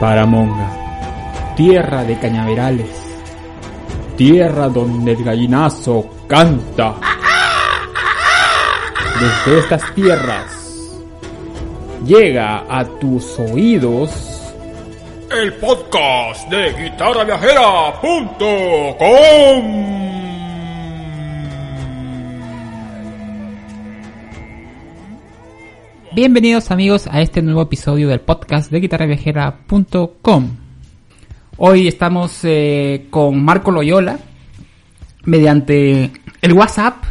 Paramonga, tierra de cañaverales, tierra donde el gallinazo canta. Desde estas tierras llega a tus oídos el podcast de guitarraviajera.com. Bienvenidos amigos a este nuevo episodio del podcast de guitarraviajera.com. Hoy estamos eh, con Marco Loyola mediante el WhatsApp,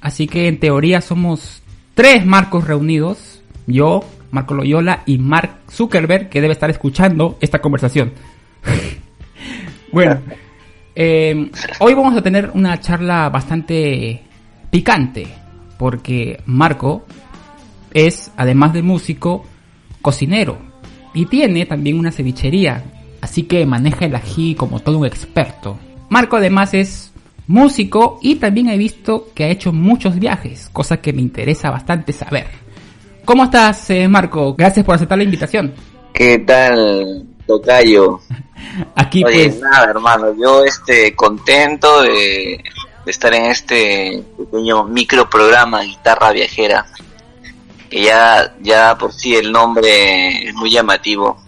así que en teoría somos tres Marcos reunidos, yo, Marco Loyola y Mark Zuckerberg, que debe estar escuchando esta conversación. bueno, eh, hoy vamos a tener una charla bastante picante, porque Marco es, además de músico, cocinero y tiene también una cevichería, así que maneja el ají como todo un experto. Marco además es músico y también he visto que ha hecho muchos viajes, cosa que me interesa bastante saber. ¿Cómo estás, eh, Marco? Gracias por aceptar la invitación. ¿Qué tal, Tocayo? Aquí Oye, pues... nada, hermano, yo este contento de, de estar en este pequeño micro programa Guitarra Viajera que ya, ya por sí el nombre es muy llamativo.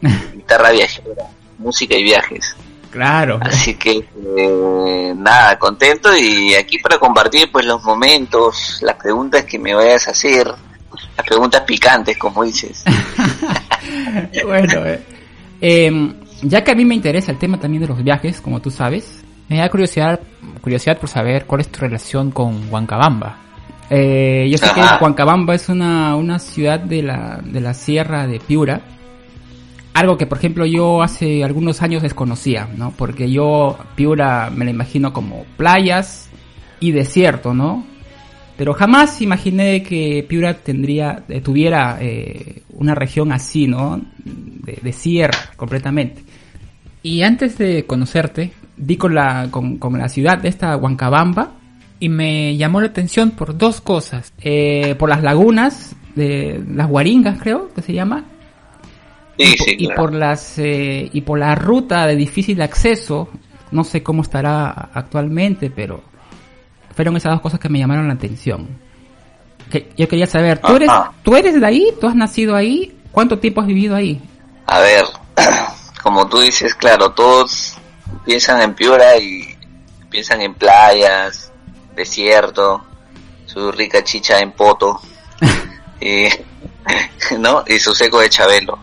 Guitarra viajera, música y viajes. Claro. Así que eh, nada, contento y aquí para compartir pues los momentos, las preguntas que me vayas a hacer, las preguntas picantes como dices. bueno, eh, eh, ya que a mí me interesa el tema también de los viajes, como tú sabes, me da curiosidad, curiosidad por saber cuál es tu relación con Huancabamba. Eh, yo sé que. Huancabamba es una, una ciudad de la, de la sierra de Piura. Algo que, por ejemplo, yo hace algunos años desconocía, ¿no? Porque yo Piura me la imagino como playas y desierto, ¿no? Pero jamás imaginé que Piura tendría, eh, tuviera eh, una región así, ¿no? De, de sierra, completamente. Y antes de conocerte, vi con la, con, con la ciudad de esta Huancabamba y me llamó la atención por dos cosas. Eh, por las lagunas, de las guaringas creo que se llama. Sí, y, por, y las eh, y por la ruta de difícil acceso, no sé cómo estará actualmente, pero fueron esas dos cosas que me llamaron la atención. Que yo quería saber, ¿tú eres, Ajá. ¿tú eres de ahí? ¿Tú has nacido ahí? ¿Cuánto tiempo has vivido ahí? A ver, como tú dices, claro, todos piensan en Piura y piensan en playas, desierto, su rica chicha en poto, y, ¿no? Y su seco de Chabelo.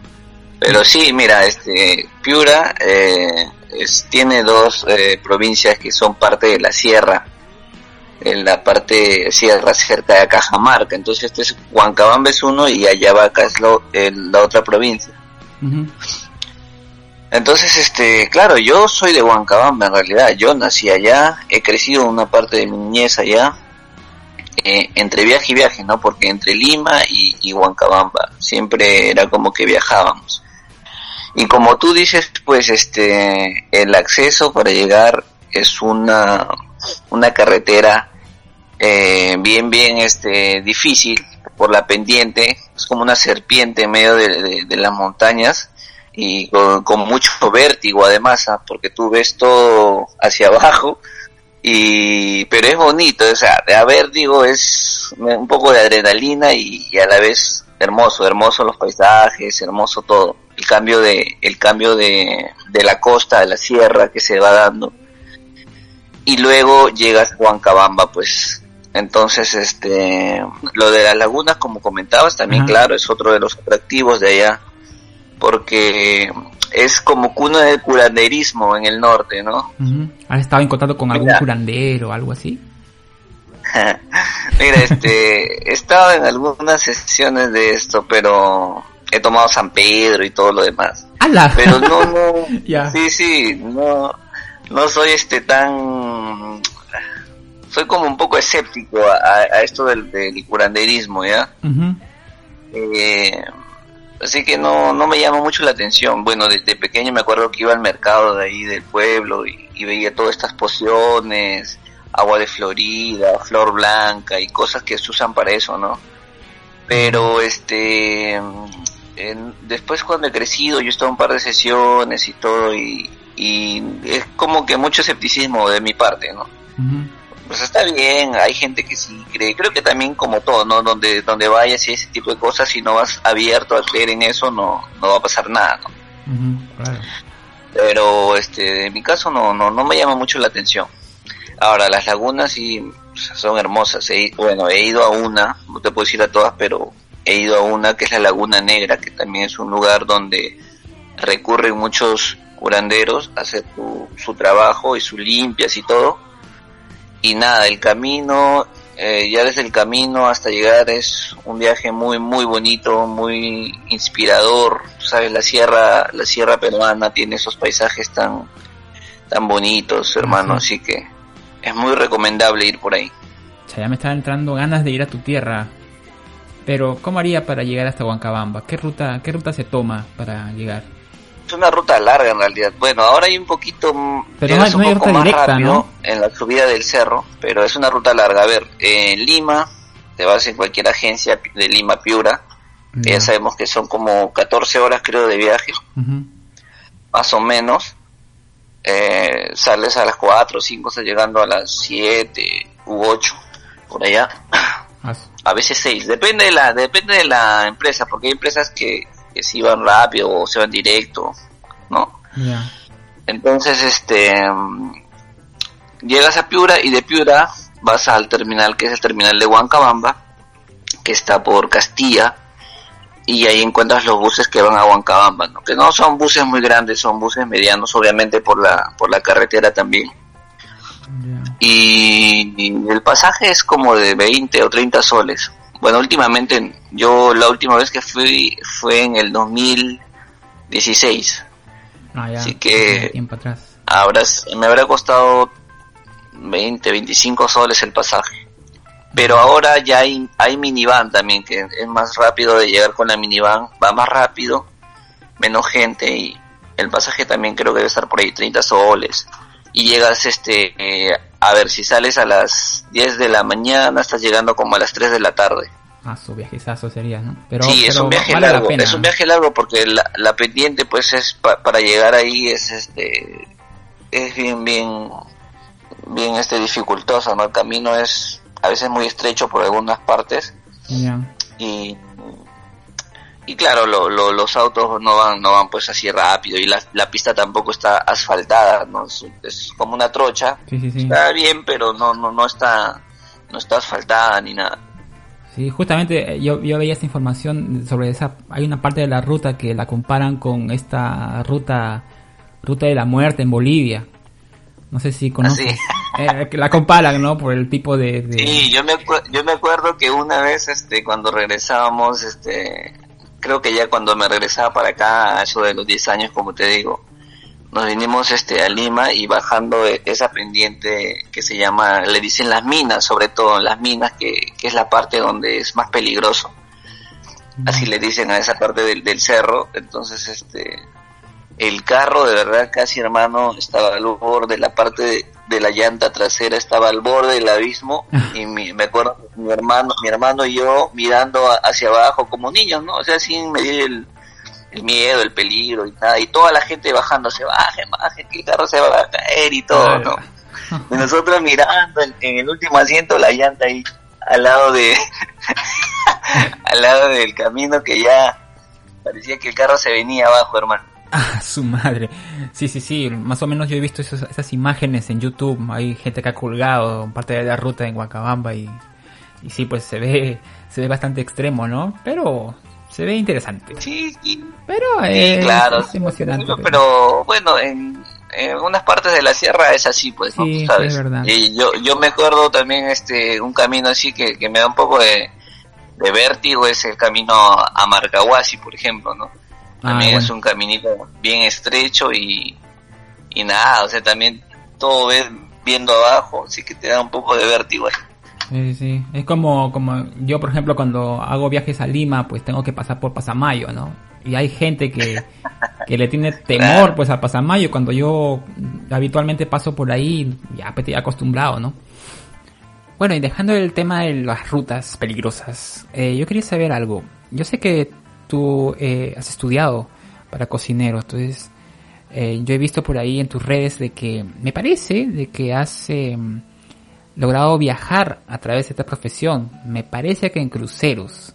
Pero sí, mira, este, Piura eh, es- tiene dos eh, provincias que son parte de la sierra, en la parte sierra cerca de Cajamarca. Entonces este es Huancabamba es uno y Ayabaca es lo- el- la otra provincia. Entonces, este, claro, yo soy de Huancabamba en realidad, yo nací allá, he crecido una parte de mi niñez allá, eh, entre viaje y viaje, ¿no? Porque entre Lima y, Huancabamba siempre era como que viajábamos. Y como tú dices, pues este, el acceso para llegar es una, una carretera eh, bien, bien este, difícil por la pendiente, es como una serpiente en medio de las montañas y con, con mucho vértigo además, ¿ah? porque tú ves todo hacia abajo y pero es bonito, o sea, de a vértigo es un poco de adrenalina y, y a la vez hermoso, hermoso los paisajes, hermoso todo, el cambio de el cambio de, de la costa a la sierra que se va dando. Y luego llegas a Huancabamba, pues. Entonces este lo de las lagunas como comentabas también claro es otro de los atractivos de allá porque es como cuna del curanderismo en el norte, ¿no? Ujú. ¿Has estado en contacto con algún Mira. curandero o algo así? Mira, este, he estado en algunas sesiones de esto, pero he tomado San Pedro y todo lo demás. ¡Hala! Pero no, no, Ya. sí, sí, no, no soy este tan, soy como un poco escéptico a, esto del, del curanderismo, ¿ya? Ujú. Eh, así que no, no me llama mucho la atención. Bueno, desde pequeño me acuerdo que iba al mercado de ahí del pueblo y, y veía todas estas pociones, agua de Florida, flor blanca y cosas que se usan para eso, ¿no? Pero este, en- después cuando he crecido, yo he estado en un par de sesiones y todo y, y es como que mucho escepticismo de mi parte, ¿no? Pues está bien, hay gente que sí cree, creo que también como todo, ¿no? Donde, donde vayas y ese tipo de cosas, si no vas abierto a creer en eso, no, no va a pasar nada, ¿no? Ujú, Claro. Pero, este, en mi caso no, no, no me llama mucho la atención. Ahora, las lagunas sí pues, son hermosas. He- bueno, he ido a una, no te puedo decir a todas, pero he ido a una que es la Laguna Negra, que también es un lugar donde recurren muchos curanderos a hacer su, su trabajo y sus limpias y todo. Y nada, el camino, eh, ya desde el camino hasta llegar es un viaje muy, muy bonito, muy inspirador. Tú Sabes, la sierra, la sierra peruana tiene esos paisajes tan, tan bonitos, hermano, así que es muy recomendable ir por ahí. O sea, ya me están entrando ganas de ir a tu tierra. Pero, ¿cómo haría para llegar hasta Huancabamba? ¿Qué ruta, qué ruta se toma para llegar? Es una ruta larga en realidad. Bueno, ahora hay un poquito, mm, Pero no no un poco más directa, rápido ¿no? en la subida del cerro, pero es una ruta larga. A ver, en Lima, te vas en cualquier agencia de Lima Piura, que Ya. sabemos que son como 14 horas creo de viaje, más o menos. Eh, sales a las 4 o 5, estás llegando a las 7 u 8, por allá. A veces 6, depende de la depende de la empresa, porque hay empresas que, que si van rápido o se van directo, ¿no? Entonces, este, llegas a Piura y de Piura vas al terminal que es el terminal de Huancabamba, que está por Castilla, y ahí encuentras los buses que van a Huancabamba, ¿no? que no son buses muy grandes, son buses medianos, obviamente por la, por la carretera también. y el pasaje es como de 20 o 30 soles. Bueno, últimamente, yo la última vez que fui fue en el 2016. Ah, ya. Así que- Tiempo atrás. Habrá, me habrá costado 20, 25 soles el pasaje. Pero ahora ya hay, hay minivan también, que es más rápido de llegar con la minivan, va más rápido, menos gente y el pasaje también creo que debe estar por ahí 30 soles. Y llegas, este, eh, a ver, si sales a las 10 de la mañana, estás llegando como a las 3 de la tarde. Ah, su viajezazo sería, ¿no? Pero, sí, es un viaje vale la largo, pena. es un viaje largo porque la, la pendiente pues es pa- para llegar ahí es este es bien bien bien este dificultosa, ¿no? El camino es a veces muy estrecho por algunas partes Ya. y y claro, lo, lo- los autos no van no van pues así rápido y la, la pista tampoco está asfaltada, ¿no? Es, es como una trocha. Sí, sí, sí. Está bien, pero no no no está no está asfaltada ni nada. Sí, justamente eh, yo, yo veía esta información sobre esa. Hay una parte de la ruta que la comparan con esta ruta ruta de la muerte en Bolivia. No sé si conoces. Eh, que la comparan, ¿no? Por el tipo de. de- Sí, yo me, yo me acuerdo que una vez, este, cuando regresábamos, este, creo que ya cuando me regresaba para acá, a eso de los 10 años, como te digo, nos vinimos, este, a Lima y bajando e- esa pendiente que se llama, le dicen las minas, sobre todo, las minas, que, que es la parte donde es más peligroso. Así le dicen a esa parte del, del cerro, entonces, este, el carro de verdad casi hermano estaba al borde, la parte de, de la llanta trasera estaba al borde del abismo y mi- me acuerdo mi hermano, mi hermano y yo mirando a- hacia abajo como niños, ¿no? O sea, sin medir el, el miedo, el peligro y nada, y toda la gente bajando, se baje, baje, que el carro se va a caer y todo, ¿no? Y nosotros mirando en, en el último asiento la llanta ahí al lado de al lado del camino que ya parecía que el carro se venía abajo, hermano. Ah, su madre. Sí, sí, sí. Más o menos yo he visto esos- esas imágenes en YouTube. Hay gente que ha colgado parte de la ruta en Huacabamba y, y sí, pues se ve, se ve bastante extremo, ¿no? Pero se ve interesante. Sí, sí, Pero sí, claro. es emocionante. Pero, pero, bueno, en, en algunas partes de la sierra es así, pues, ¿no? Sí, Tú ¿sabes? es verdad. Y yo, yo me acuerdo también este un camino así que, que me da un poco de, de vértigo es el camino a Marcahuasi, por ejemplo, ¿no? Ah, También es bueno. un caminito bien estrecho y, y nada, o sea, también todo ves viendo abajo, así que te da un poco de vértigo. Sí, sí. Es como, como yo, por ejemplo, cuando hago viajes a Lima, pues tengo que pasar por Pasamayo, ¿no? Y hay gente que, que le tiene temor, pues, a Pasamayo. Cuando yo habitualmente paso por ahí, ya pues, estoy acostumbrado, ¿no? Bueno, y dejando el tema de las rutas peligrosas, eh, yo quería saber algo. Yo sé que tú eh, has estudiado para cocinero, entonces eh, yo he visto por ahí en tus redes de que me parece de que has eh, logrado viajar a través de esta profesión. Me parece que en cruceros.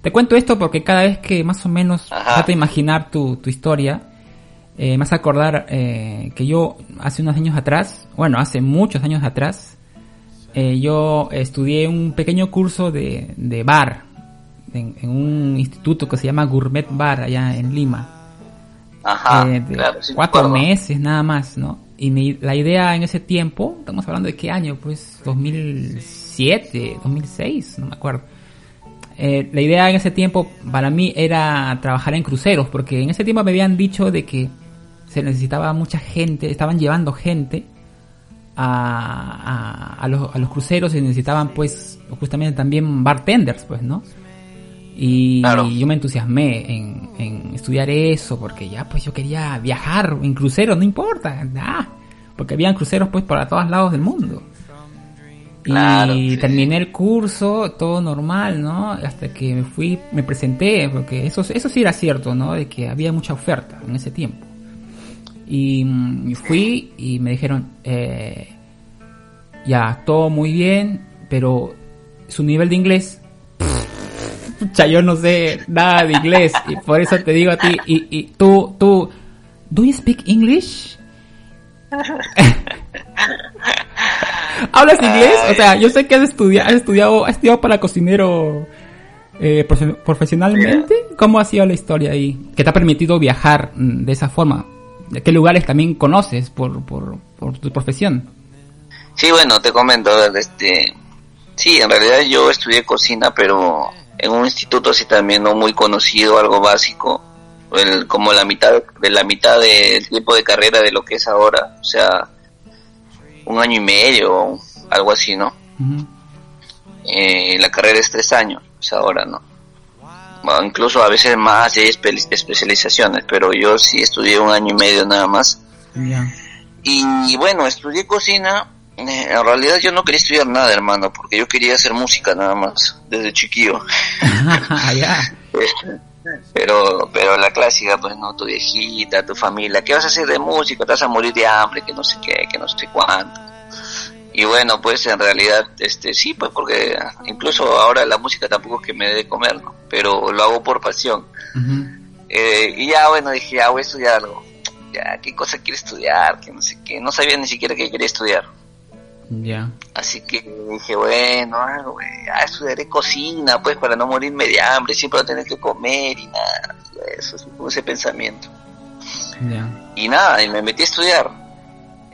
Te cuento esto porque cada vez que más o menos Ajá. trato de imaginar tu, tu historia, eh, me hace acordar eh, que yo hace unos años atrás, bueno, hace muchos años atrás, eh, yo estudié un pequeño curso de, de bar en, en un instituto que se llama Gourmet Bar allá en Lima. Ajá, Eh, de claro, sí me cuatro meses nada más, ¿no? Y mi- la idea en ese tiempo, estamos hablando de qué año, pues 2007, 2006, no me acuerdo. Eh, la idea en ese tiempo para mí era trabajar en cruceros, porque en ese tiempo me habían dicho de que se necesitaba mucha gente, estaban llevando gente a, a, a los, a los cruceros y necesitaban pues justamente también bartenders, pues, ¿no? Y Claro. yo me entusiasmé en, en estudiar eso porque ya pues yo quería viajar en cruceros, no importa, ah, porque habían cruceros pues para todos lados del mundo. Claro, y sí. terminé el curso, todo normal, ¿no? Hasta que me fui, me presenté, porque eso, eso sí era cierto, ¿no? De que había mucha oferta en ese tiempo. Y mm, fui y me dijeron, eh, ya, todo muy bien, pero su nivel de inglés, pucha, yo no sé nada de inglés, y por eso te digo a ti, y, y tú, tú, ¿do you speak English? ¿Hablas inglés? O sea, yo sé que has estudiado, has estudiado, has estudiado para cocinero eh, profe- profesionalmente. ¿Cómo ha sido la historia ahí? ¿Que te ha permitido viajar mm, de esa forma? ¿De qué lugares también conoces por, por, por tu profesión? Sí, bueno, te comento, este, sí, en realidad yo estudié cocina, pero en un instituto así también no muy conocido, algo básico, el- como la mitad de la mitad del tiempo de carrera de lo que es ahora, o sea, un año y medio, algo así, ¿no? Eh, la carrera es tres años, pues ahora, ¿no? Bueno, incluso a veces más hay espe- especializaciones, pero yo sí estudié un año y medio nada más. Y bueno, estudié cocina. Eh, En realidad yo no quería estudiar nada, hermano, porque yo quería hacer música nada más, desde chiquillo. Pero, pero la clásica, pues no, tu viejita, tu familia, ¿qué vas a hacer de música? Te vas a morir de hambre, que no sé qué, que no sé cuánto. Y bueno, pues en realidad, este, sí, pues porque incluso ahora la música tampoco es que me dé de comer, ¿no? Pero lo hago por pasión. Eh, y ya, bueno, dije, ya voy a estudiar algo. Ya, ¿qué cosa quiero estudiar? Que no sé qué. No sabía ni siquiera qué quería estudiar. Ya. Así que dije, bueno, algo, ya estudiaré cocina, pues, para no morirme de hambre, siempre voy a tener que comer y nada. Eso, ese pensamiento. Ya. Y nada, y me metí a estudiar.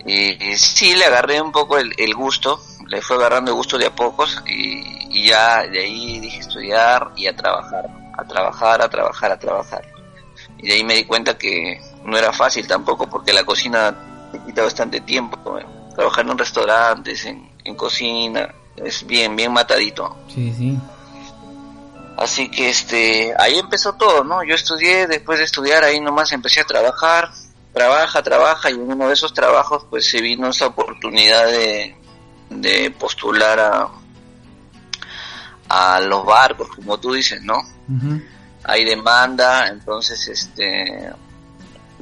Y, sí, le agarré un poco el, el gusto, le fue agarrando el gusto de a pocos, y, y ya de ahí dije estudiar y a trabajar, a trabajar, a trabajar, a trabajar. Y de ahí me di cuenta que no era fácil tampoco, porque la cocina te quita bastante tiempo. ¿no? Trabajar en restaurantes, en, en cocina, es bien, bien matadito. Sí, sí. Así que este, ahí empezó todo, ¿no? Yo estudié, después de estudiar ahí nomás empecé a trabajar, trabaja, trabaja, y en uno de esos trabajos pues se vino esa oportunidad de, de postular a, a los barcos, como tú dices, ¿no? Hay demanda, entonces este,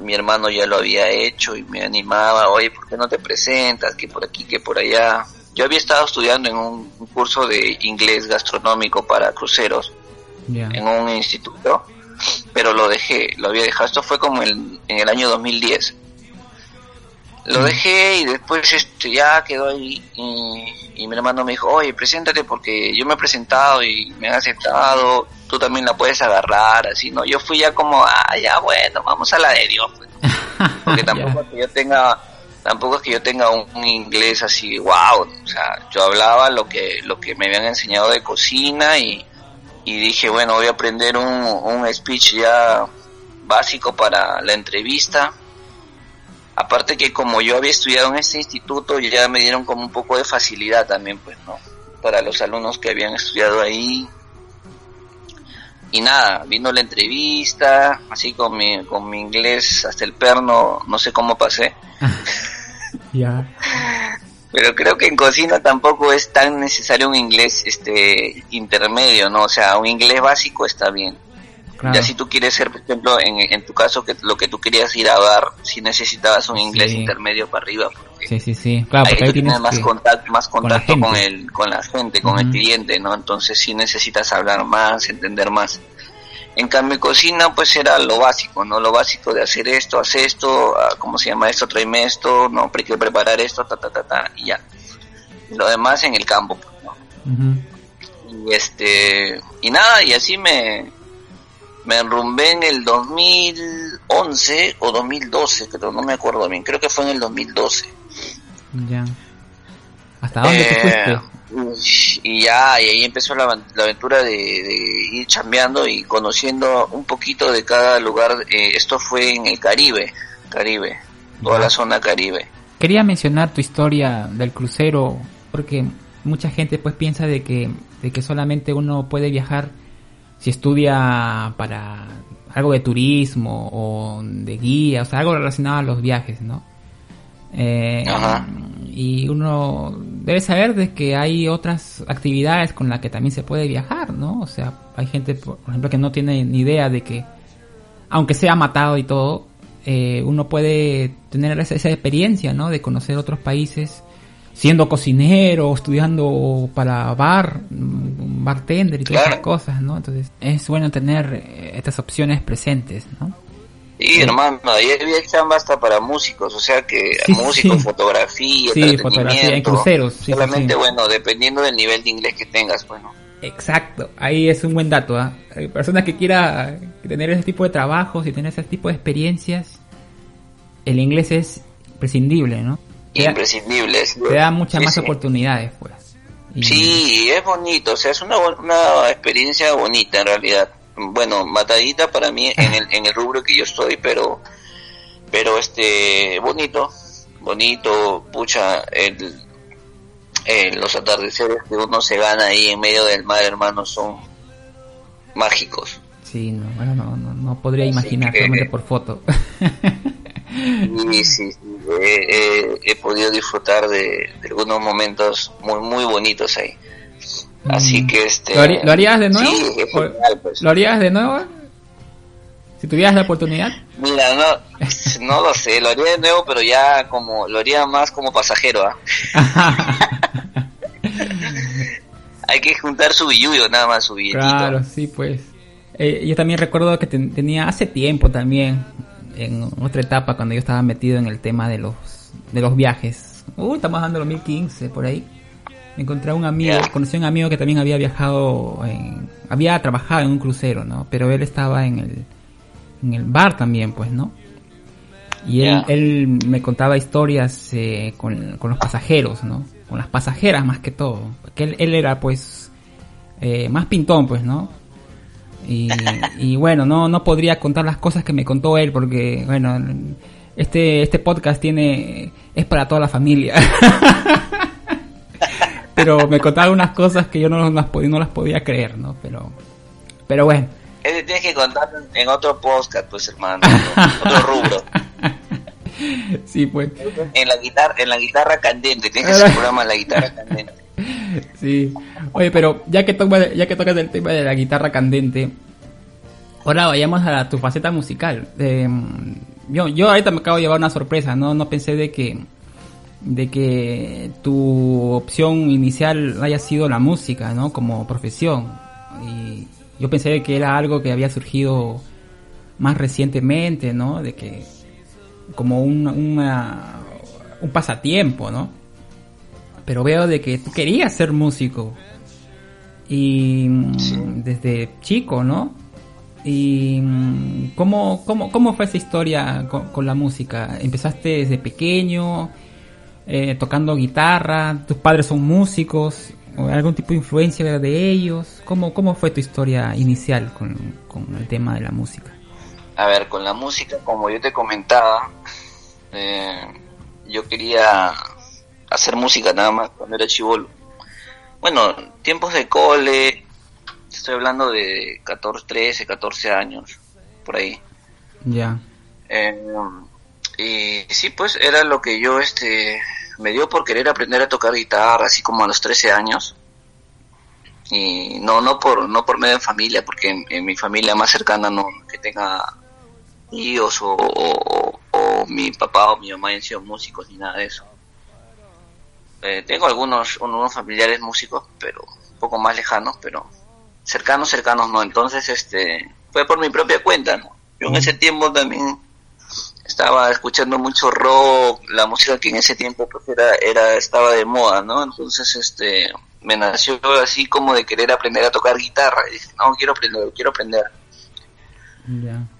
mi hermano ya lo había hecho y me animaba, oye, ¿por qué no te presentas? Que por aquí, que por allá. Yo había estado estudiando en un un curso de inglés gastronómico para cruceros en un instituto, pero lo dejé, lo había dejado, esto fue como en el año 2010. Lo dejé y después este ya quedó ahí y, y mi hermano me dijo, oye, preséntate porque yo me he presentado y me han aceptado, tú también la puedes agarrar, así, ¿no? Yo fui ya como, ah, ya bueno, vamos a la de Dios, pues. porque tampoco es que yo tenga tampoco es que yo tenga un, un inglés así wow o sea yo hablaba lo que lo que me habían enseñado de cocina y y dije, bueno, voy a aprender un, un speech ya básico para la entrevista. Aparte que como yo había estudiado en este instituto, ya me dieron como un poco de facilidad también, pues, ¿no? Para los alumnos que habían estudiado ahí. Y nada, vino la entrevista, así con mi, con mi inglés hasta el perno, no sé cómo pasé. ya. Pero creo que en cocina tampoco es tan necesario un inglés este intermedio, ¿no? O sea, un inglés básico está bien. Ya si tú quieres ser, por ejemplo, en, en tu caso, que lo que tú querías ir a dar, si necesitabas un inglés intermedio para arriba. Porque sí, sí, sí. Claro, ahí tú tienes más contacto, más contacto con, el, con la gente, con el cliente, ¿no? Entonces sí necesitas hablar más, entender más. En cambio, cocina, pues era lo básico, ¿no? Lo básico de hacer esto, hacer esto, ah, ¿cómo se llama esto? Tráeme esto, no, hay que preparar esto, ta, ta, ta, ta, y ya. Lo demás en el campo, ¿no? Y este, y nada, y así me, me enrumbé en el 2011 o 2012, pero no me acuerdo bien, creo que fue en el 2012. Ya. ¿Hasta dónde te fuiste? Eh, y ya, y ahí empezó la, aventura de, ir chambeando y conociendo un poquito de cada lugar. Eh, esto fue en el Caribe, Caribe, toda la zona Caribe. Quería mencionar tu historia del crucero, porque mucha gente pues piensa de que, de que solamente uno puede viajar si estudia para algo de turismo o de guía, o sea, algo relacionado a los viajes, ¿no? Eh, y uno debe saber de que hay otras actividades con las que también se puede viajar, ¿no? O sea, hay gente, por ejemplo, que no tiene ni idea de que, aunque sea matado y todo, eh, uno puede tener esa, experiencia, ¿no? De conocer otros países, siendo cocinero, estudiando para bar, bartender y todas esas cosas, ¿no? Entonces, es bueno tener eh, estas opciones presentes, ¿no? Sí, hermano, ahí había chamba hasta para músicos, o sea que músicos, fotografía, sí, fotografía, en cruceros. solamente, bueno, dependiendo del nivel de inglés que tengas, bueno. Exacto, ahí es un buen dato. ¿ah? Hay personas que quieran tener ese tipo de trabajos y tener ese tipo de experiencias, el inglés es imprescindible, ¿no? Imprescindible. Te da muchas más oportunidades, pues. Sí, es bonito, o sea, es una, una experiencia bonita en realidad bueno, matadita para mí en el, en el rubro que yo estoy, pero, pero este, bonito, bonito, pucha, el, los atardeceres que uno se gana ahí en medio del mar, hermano, son mágicos. Sí, no, bueno, no, no, podría imaginar, solamente por foto. sí, sí, he, podido disfrutar de, de, algunos momentos muy, muy bonitos ahí. Así mm. que este... ¿Lo, harías de nuevo? Pues. ¿Lo harías de nuevo? Si tuvieras la oportunidad. Mira, no, no lo sé, lo haría de nuevo, pero ya como, lo haría más como pasajero, ¿ah? Hay que juntar su billuyo, nada más su billetito. Claro, sí, pues. Eh, yo también recuerdo que tenía hace tiempo también, en otra etapa, cuando yo estaba metido en el tema de los, de los viajes. Uy, estamos dando 2015, por ahí encontré a un amigo, conocí a un amigo que también había viajado, en, había trabajado en un crucero, ¿no? Pero él estaba en el, en el bar también, pues, ¿no? Y él, él me contaba historias eh, con, con, los pasajeros, ¿no? Con las pasajeras más que todo. Porque él, él era, pues, eh, más pintón, pues, ¿no? Y, y, bueno, no, no podría contar las cosas que me contó él porque, bueno, este, este podcast tiene, es para toda la familia. pero me contaba unas cosas que yo no las, podía, no las podía creer, ¿no? Pero, pero bueno. Ese tienes que contar en otro podcast, pues hermano, otro rubro. Sí, pues. En la guitarra, en la guitarra candente, tienes que hacer un programa en la guitarra candente. Sí. Oye, pero ya que tocas, ya que tocas el tema de la guitarra candente, ahora vayamos a tu faceta musical. Eh, yo, yo ahorita me acabo de llevar una sorpresa, no, no pensé de que de que tu opción inicial haya sido la música, ¿no? Como profesión. Y yo pensé que era algo que había surgido más recientemente, ¿no? De que como un, un pasatiempo, ¿no? Pero veo de que tú querías ser músico. Y desde chico, ¿no? ¿Y cómo, cómo, cómo fue esa historia con, con la música? ¿Empezaste desde pequeño? Eh, tocando guitarra, tus padres son músicos. o algún tipo de influencia de ellos? ¿Cómo, cómo fue tu historia inicial con, con el tema de la música? A ver, con la música, como yo te comentaba, eh, yo quería hacer música nada más cuando era chivolo. Bueno, tiempos de cole, estoy hablando de 14, 13, 14 años, por ahí. Ya. Eh, y sí, pues era lo que yo este me dio por querer aprender a tocar guitarra, así como a los 13 años. Y no no por no por medio de familia, porque en, mi familia más cercana no que tenga tíos o, o, mi papá o mi mamá hayan sido músicos ni nada de eso. Eh, tengo algunos unos familiares músicos, pero un poco más lejanos, pero cercanos cercanos no. Entonces este fue por mi propia cuenta, ¿no? Yo en ese tiempo también estaba escuchando mucho rock, la música que en ese tiempo pues era, era estaba de moda, ¿no? Entonces este me nació así como de querer aprender a tocar guitarra y dije, no, quiero aprender, quiero aprender.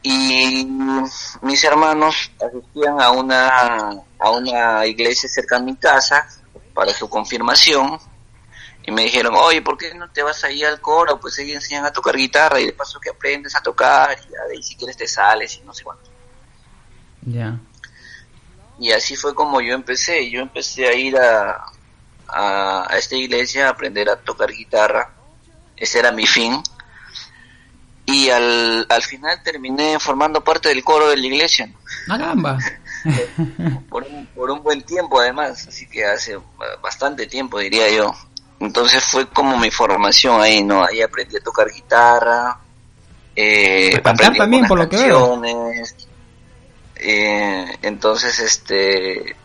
Y mis hermanos asistían a una a una iglesia cerca de mi casa para su confirmación y me dijeron, oye, ¿por qué no te vas ahí al coro? Pues ellos enseñan a tocar guitarra y de paso que aprendes a tocar y de ahí si quieres te sales y no sé cuánto. Ya. Y así fue como yo empecé. Yo empecé a ir a, a, esta iglesia a aprender a tocar guitarra. Ese era mi fin. Y al, al final terminé formando parte del coro de la iglesia. ¡Caramba! por, un, por un buen tiempo además, así que hace bastante tiempo diría yo. Entonces fue como mi formación ahí, ¿no? Ahí aprendí a tocar guitarra. Eh, cantar también, por lo que veo. Eh, entonces, este,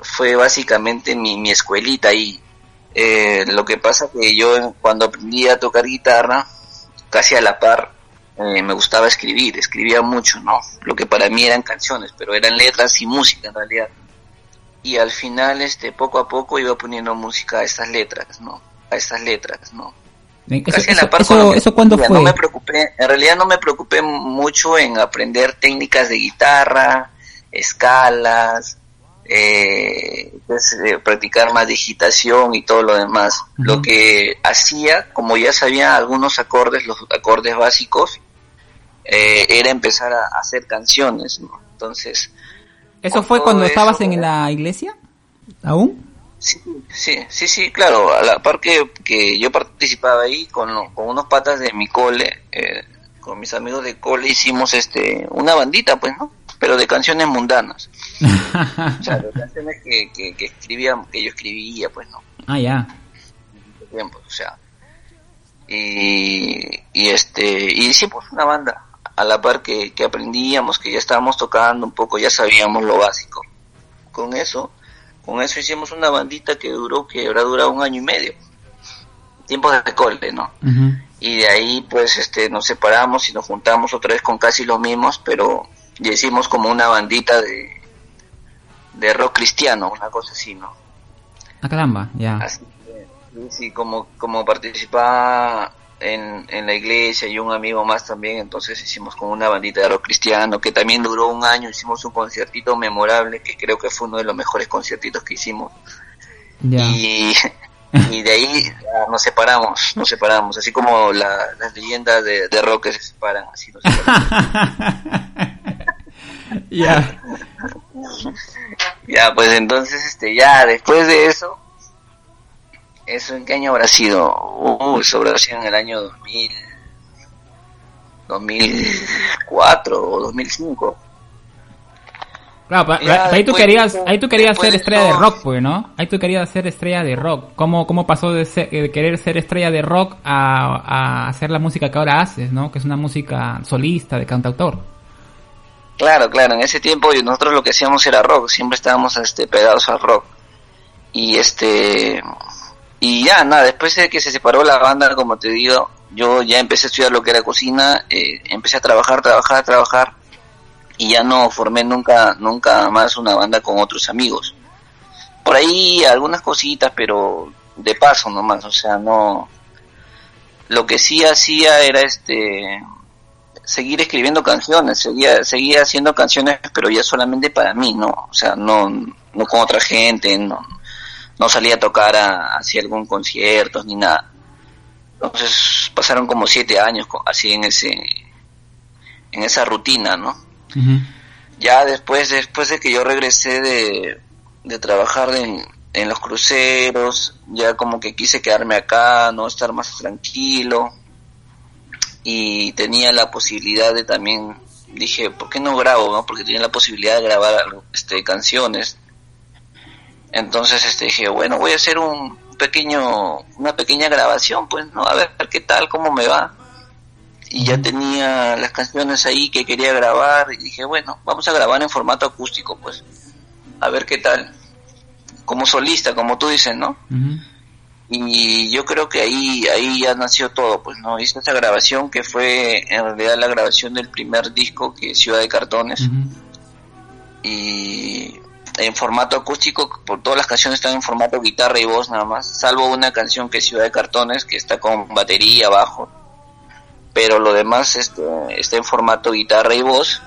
fue básicamente mi, mi escuelita ahí. Eh, lo que pasa que yo cuando aprendí a tocar guitarra, casi a la par, eh, me gustaba escribir, escribía mucho, ¿no? Lo que para mí eran canciones, pero eran letras y música en realidad. Y al final, este, poco a poco iba poniendo música a estas letras, ¿no? A estas letras, ¿no? Eso, eso, cuándo fue? No me preocupé, en realidad no me preocupé mucho en aprender técnicas de guitarra, escalas, eh, pues, eh, practicar más digitación y todo lo demás. Lo que hacía, como ya sabía algunos acordes, los acordes básicos, eh, era empezar a hacer canciones, Entonces... ¿Eso fue cuando estabas en la iglesia? ¿Aún? Sí, sí, sí, sí, claro. A la par que, yo participaba ahí con, con unos patas de mi cole, eh, con mis amigos de cole, hicimos este una bandita, pues, ¿no? Pero de canciones mundanas. o sea, de canciones que, que, que escribía, que yo escribía, pues, ¿no? Ah, ya. Tiempo, o sea. Y, y este, y hicimos una banda a la par que, que aprendíamos, que ya estábamos tocando un poco, ya sabíamos lo básico. Con eso con eso hicimos una bandita que duró, que habrá durado un año y medio. Tiempos de cole, ¿no? Y de ahí, pues, este, nos separamos y nos juntamos otra vez con casi los mismos, pero ya hicimos como una bandita de, de rock cristiano, una cosa así, ¿no? Ah, caramba, ya. Así sí, como, como participaba en, en la iglesia y un amigo más también, entonces hicimos como una bandita de rock cristiano que también duró un año, hicimos un conciertito memorable que creo que fue uno de los mejores conciertitos que hicimos. Y, y de ahí nos separamos, nos separamos, así como las leyendas de, de, rock que se separan, así nos Ya. ya, pues entonces, este, ya después de eso, ¿Eso en qué año habrá sido? Uh, eso habrá sido en el año 2000, 2004 o 2005. Claro, ahí tú querías, ahí tú querías ser estrella de rock, pues, ¿no? Ahí tú querías ser estrella de rock. ¿Cómo, cómo pasó de, querer ser estrella de rock a, a, hacer la música que ahora haces, ¿no? Que es una música solista, de cantautor. Claro, claro. En ese tiempo nosotros lo que hacíamos era rock. Siempre estábamos este, pegados al rock. Y este y ya, nada, después de que se separó la banda, como te digo, yo ya empecé a estudiar lo que era cocina, eh, empecé a trabajar, trabajar, trabajar, y ya no formé nunca, nunca más una banda con otros amigos. Por ahí algunas cositas, pero de paso nomás, o sea, no... Lo que sí hacía era este seguir escribiendo canciones, seguía, seguía haciendo canciones, pero ya solamente para mí, ¿no? O sea, no, no con otra gente, no, no salía a tocar a, hacia algún concierto ni nada. Entonces pasaron como siete años así en ese en esa rutina, ¿no? Ya después después de que yo regresé de, de trabajar en, en los cruceros, ya como que quise quedarme acá, no estar más tranquilo y tenía la posibilidad de también dije, ¿por qué no grabo? No? Porque tenía la posibilidad de grabar este canciones. Entonces este dije, bueno, voy a hacer un pequeño una pequeña grabación, pues, no, a ver qué tal, cómo me va. Y ya tenía las canciones ahí que quería grabar y dije, bueno, vamos a grabar en formato acústico, pues. A ver qué tal como solista, como tú dices, ¿no? Y yo creo que ahí, ahí ya nació todo, pues, ¿no? Hice esa grabación que fue en realidad la grabación del primer disco que es Ciudad de Cartones. Y en formato acústico, por todas las canciones están en formato guitarra y voz nada más, salvo una canción que es Ciudad de Cartones, que está con batería abajo. Pero lo demás este, está en formato guitarra y voz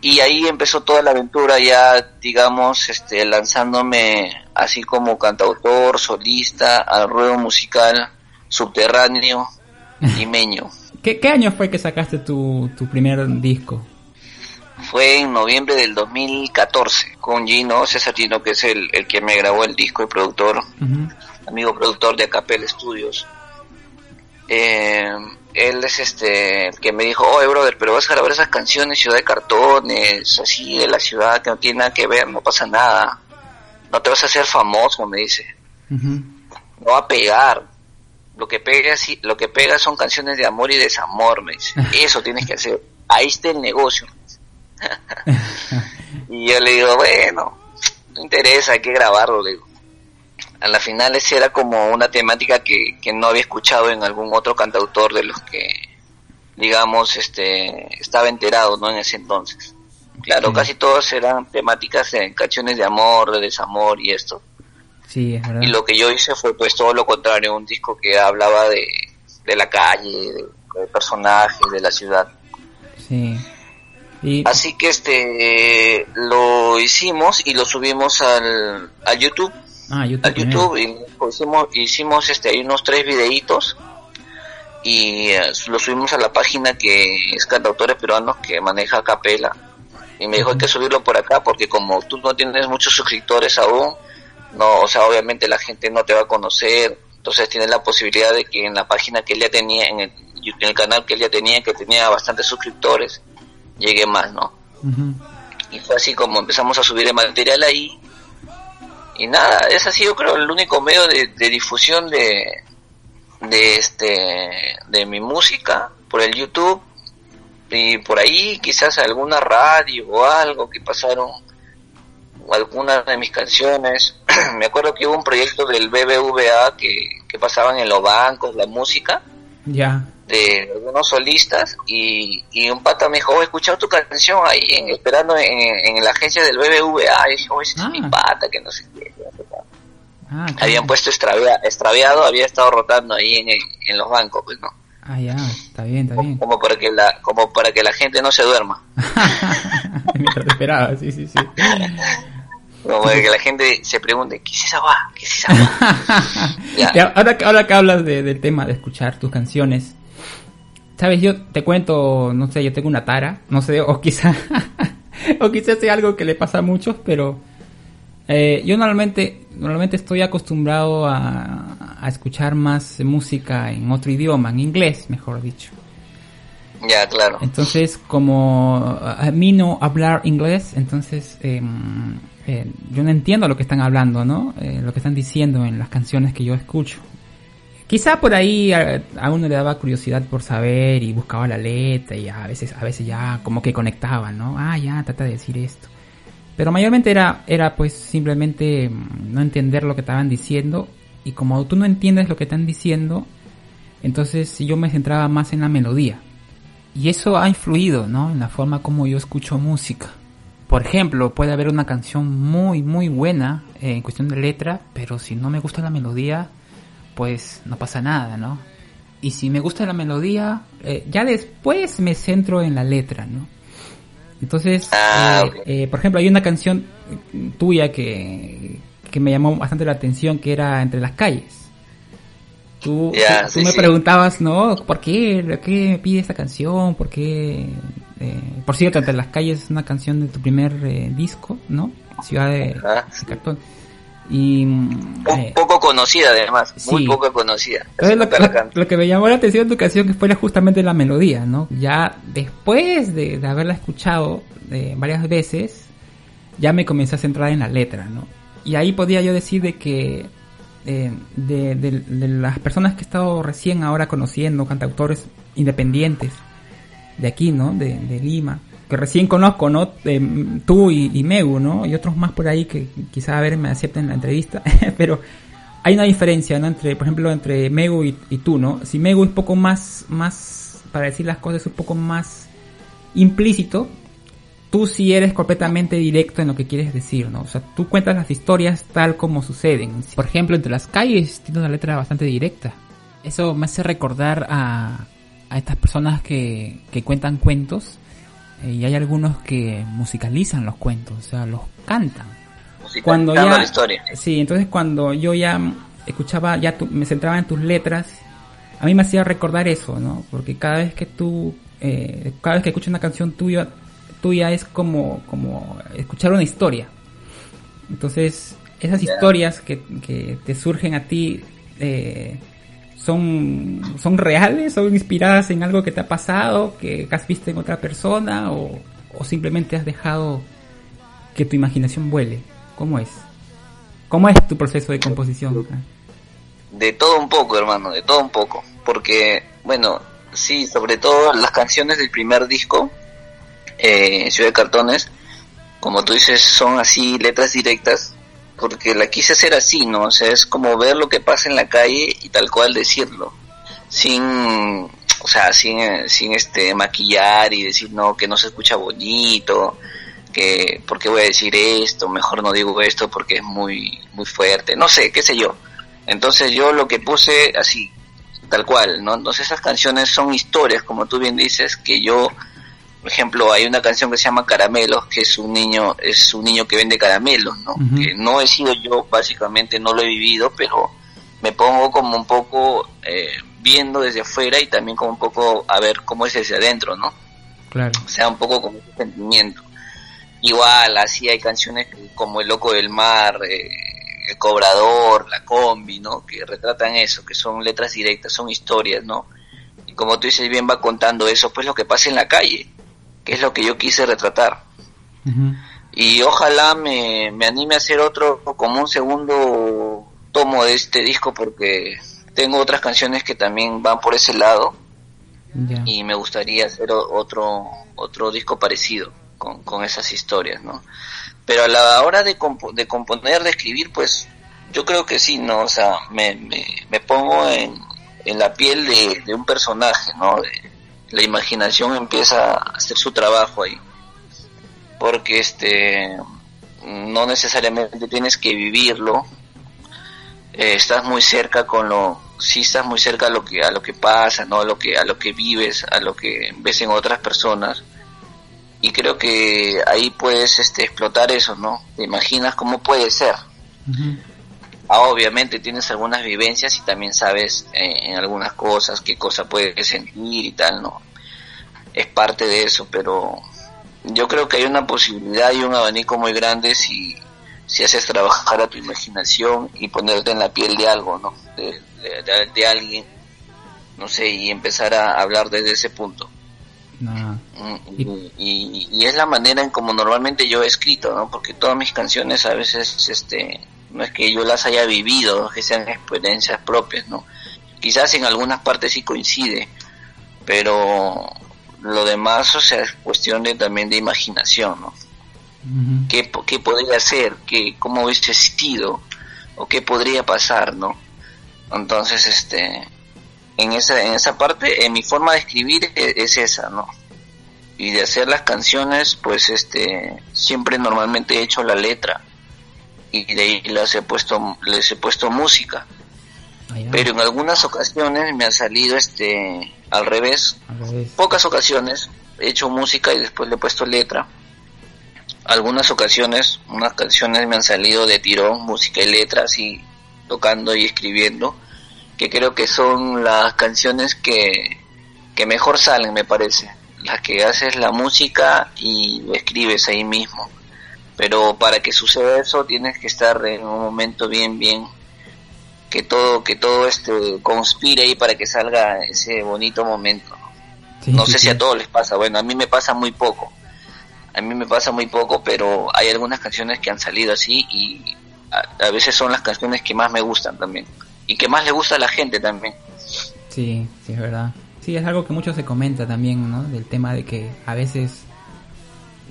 y ahí empezó toda la aventura ya digamos este lanzándome así como cantautor solista al ruedo musical subterráneo limeño ¿Qué, ¿Qué año fue que sacaste tu, tu primer disco? Fue en noviembre del 2014 con Gino César Gino que es el, el que me grabó el disco y productor amigo productor de Acapel Studios. Eh, él es este el que me dijo, oye brother, pero vas a grabar esas canciones Ciudad de Cartones, así de la ciudad que no tiene nada que ver, no pasa nada, no te vas a hacer famoso, me dice, no va a pegar, lo que pega lo que pega son canciones de amor y desamor, me dice, eso tienes que hacer, ahí está el negocio. y yo le digo, bueno, no interesa, hay que grabarlo, le digo. A la final esa era como una temática que, que no había escuchado en algún otro cantautor de los que digamos este estaba enterado no en ese entonces. Claro casi todos eran temáticas en canciones de amor de desamor y esto. Sí y lo que yo hice fue pues todo lo contrario un disco que hablaba de, de la calle de, personajes de la ciudad. Sí así que este lo hicimos y lo subimos al a YouTube. Ah, YouTube. A YouTube y hicimos, hicimos este, hay unos tres videitos y eh, lo subimos a la página que es cantautores peruanos que maneja Capela. Y me dijo hay que subirlo por acá porque como tú no tienes muchos suscriptores aún no o sea obviamente la gente no te va a conocer. Entonces tienes la posibilidad de que en la página que él ya tenía en el, en el canal que él ya tenía que tenía bastantes suscriptores llegue más no y fue así como empezamos a subir el material ahí. Y nada, ese ha sido creo el único medio de, difusión de, de este de mi música por el YouTube. Y por ahí quizás alguna radio o algo que pasaron algunas de mis canciones. Me acuerdo que hubo un proyecto del BBVA que, que pasaban en los bancos la música ya de algunos solistas y, y un pata me dijo, oh, he escuchado tu canción ahí en, esperando en, en, la agencia del BBVA y dije, oh, ese es mi ah. pata que no sé qué. Ah, Habían puesto extraviado, había estado rotando ahí en, en los bancos, pues no. Ah, ya, está bien, está bien. Como para que la, como para que la gente no se duerma. Mientras esperaba, sí, sí, sí. Como que la gente se pregunte, ¿qué es esa agua? ¿Qué es esa agua? ahora, ahora que hablas de, del tema de escuchar tus canciones, Sabes, yo te cuento, no sé, yo tengo una tara, no sé, o quizá, o quizá sea algo que le pasa a muchos, pero eh, yo normalmente, normalmente estoy acostumbrado a, a, escuchar más música en otro idioma, en inglés, mejor dicho. Ya, claro. Entonces, como a mí no hablar inglés, entonces eh, eh, yo no entiendo lo que están hablando, ¿no? Eh, lo que están diciendo en las canciones que yo escucho. Quizá por ahí a, uno le daba curiosidad por saber y buscaba la letra y a veces, a veces ya como que conectaba, ¿no? Ah, ya, trata de decir esto. Pero mayormente era, era pues simplemente mm, no entender lo que estaban diciendo y como tú no entiendes lo que están diciendo, entonces yo me centraba más en la melodía. Y eso ha influido, ¿no? En la forma como yo escucho música. Por ejemplo, puede haber una canción muy, muy buena eh, en cuestión de letra, pero si no me gusta la melodía, pues no pasa nada, ¿no? Y si me gusta la melodía, eh, ya después me centro en la letra, ¿no? Entonces, ah, eh, por ejemplo, hay una canción tuya que, que me llamó bastante la atención, que era Entre las calles. Tú, tú- me sí. preguntabas, ¿no? ¿Por qué? ¿Por qué me pide esta canción? ¿Por qué? Eh, por cierto, Entre las calles es una canción de tu primer eh, disco, ¿no? Ciudad de, Ajá. de Cartón. Y... mm, Po- eh, poco conocida además, muy sí. poco conocida. entonces, lo, que me llamó la atención de tu canción que fue justamente la melodía, ¿no? Ya después de, de haberla escuchado eh, varias veces, ya me comencé a centrar en la letra, ¿no? Y ahí podía yo decir de que eh, de, de- de las personas que he estado recién ahora conociendo, cantautores independientes de aquí, ¿no? De, de Lima, que recién conozco, ¿no? Eh, tú y, y Megu, ¿no? Y otros más por ahí que quizá a ver me acepten la entrevista, pero hay una diferencia, ¿no? Entre, por ejemplo, entre Megu y, y tú, ¿no? Si Megu es un poco más, más, para decir las cosas, un poco más implícito, tú sí eres completamente directo en lo que quieres decir, ¿no? O sea, tú cuentas las historias tal como suceden. Por ejemplo, entre las calles tiene una letra bastante directa. Eso me hace recordar a, a estas personas que, que cuentan cuentos eh, y hay algunos que musicalizan los cuentos, o sea, los cantan. Cuando ya la historia. sí entonces cuando yo ya escuchaba ya tu- me centraba en tus letras a mí me hacía recordar eso no porque cada vez que tú eh, cada vez que escucho una canción tuya tuya es como como escuchar una historia. Entonces esas historias que, que te surgen a ti eh, son son reales son inspiradas en algo que te ha pasado que has visto en otra persona o, o simplemente has dejado que tu imaginación vuele ¿Cómo es? ¿Cómo es tu proceso de composición? De todo un poco, hermano, de todo un poco. Porque, bueno, sí, sobre todo las canciones del primer disco, eh, Ciudad de Cartones, como tú dices, son así letras directas, porque la quise hacer así, ¿no? O sea, es como ver lo que pasa en la calle y tal cual decirlo, sin, o sea, sin, eh, sin este maquillar y decir, no, que no se escucha bonito, que, ¿por qué voy a decir esto? Mejor no digo esto porque es muy, muy fuerte, no sé, qué sé yo. Entonces yo lo que puse así, tal cual, ¿no? Entonces esas canciones son historias, como tú bien dices, que yo, por ejemplo, hay una canción que se llama Caramelos, que es un niño, es un niño que vende caramelos, ¿no? Que no he sido yo, básicamente no lo he vivido, pero me pongo como un poco eh, viendo desde afuera y también como un poco a ver cómo es desde adentro, ¿no? Claro. O sea, un poco como ese sentimiento. Igual, así hay canciones como El Loco del Mar, eh, El Cobrador, La Combi, ¿no? Que retratan eso, que son letras directas, son historias, ¿no? Y como tú dices bien, va contando eso, pues lo que pasa en la calle, que es lo que yo quise retratar. Y ojalá me, me anime a hacer otro, como un segundo tomo de este disco, porque tengo otras canciones que también van por ese lado y me gustaría hacer otro otro disco parecido con, con esas historias, ¿no? Pero a la hora de, compo- de componer, de escribir, pues yo creo que sí, ¿no? O sea, me, me, me pongo en, en la piel de, de un personaje, ¿no? De- la imaginación empieza a hacer su trabajo ahí. Porque este no necesariamente tienes que vivirlo. Eh, estás muy cerca con lo sí estás muy cerca a lo que a lo que pasa, ¿no? A lo que a lo que vives, a lo que ves en otras personas. Y creo que ahí puedes este explotar eso, ¿no? Te imaginas cómo puede ser. Obviamente tienes algunas vivencias y también sabes eh, en algunas cosas qué cosa puedes sentir y tal, ¿no? Es parte de eso, pero yo creo que hay una posibilidad y un abanico muy grande si, si haces trabajar a tu imaginación y ponerte en la piel de algo, ¿no? De, de- de- de alguien, no sé, y empezar a hablar desde ese punto. No. Mm, Y, y- y es la manera en como normalmente yo he escrito, ¿no? Porque todas mis canciones a veces, este, no es que yo las haya vivido, que sean experiencias propias, ¿no? Quizás en algunas partes sí coincide, pero lo demás, o sea, es cuestión de, también de imaginación, ¿no? ¿Qué, qué podría ser? ¿Qué, ¿Cómo hubiese sido? ¿O qué podría pasar, no? Entonces, este, en esa, en esa parte, en mi forma de escribir e- es, esa, ¿no? Y de hacer las canciones, pues, este, siempre normalmente he hecho la letra y de ahí les he puesto, les he puesto música. Pero en algunas ocasiones me ha salido, este, al revés, Al revés. pocas ocasiones he hecho música y después le he puesto letra algunas ocasiones, unas canciones me han salido de tirón, música y letras y tocando y escribiendo, que creo que son las canciones que, que mejor salen, me parece. Las que haces la música y lo escribes ahí mismo. Pero para que suceda eso tienes que estar en un momento bien, bien, que todo, que todo este conspire ahí para que salga ese bonito momento. no sé si a todos les pasa, bueno, a mí me pasa muy poco. A mí me pasa muy poco, pero hay algunas canciones que han salido así y a, veces son las canciones que más me gustan también. Y que más le gusta a la gente también. Sí, sí, es verdad. Sí, es algo que mucho se comenta también, ¿no? Del tema de que a veces